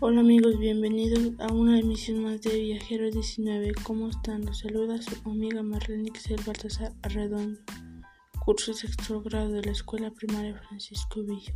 Hola amigos, bienvenidos a una emisión más de Viajero 19. ¿Cómo están? Los saluda su amiga Marlene Xel Baltasar Arredondo, curso sexto grado de la Escuela Primaria Francisco Villa.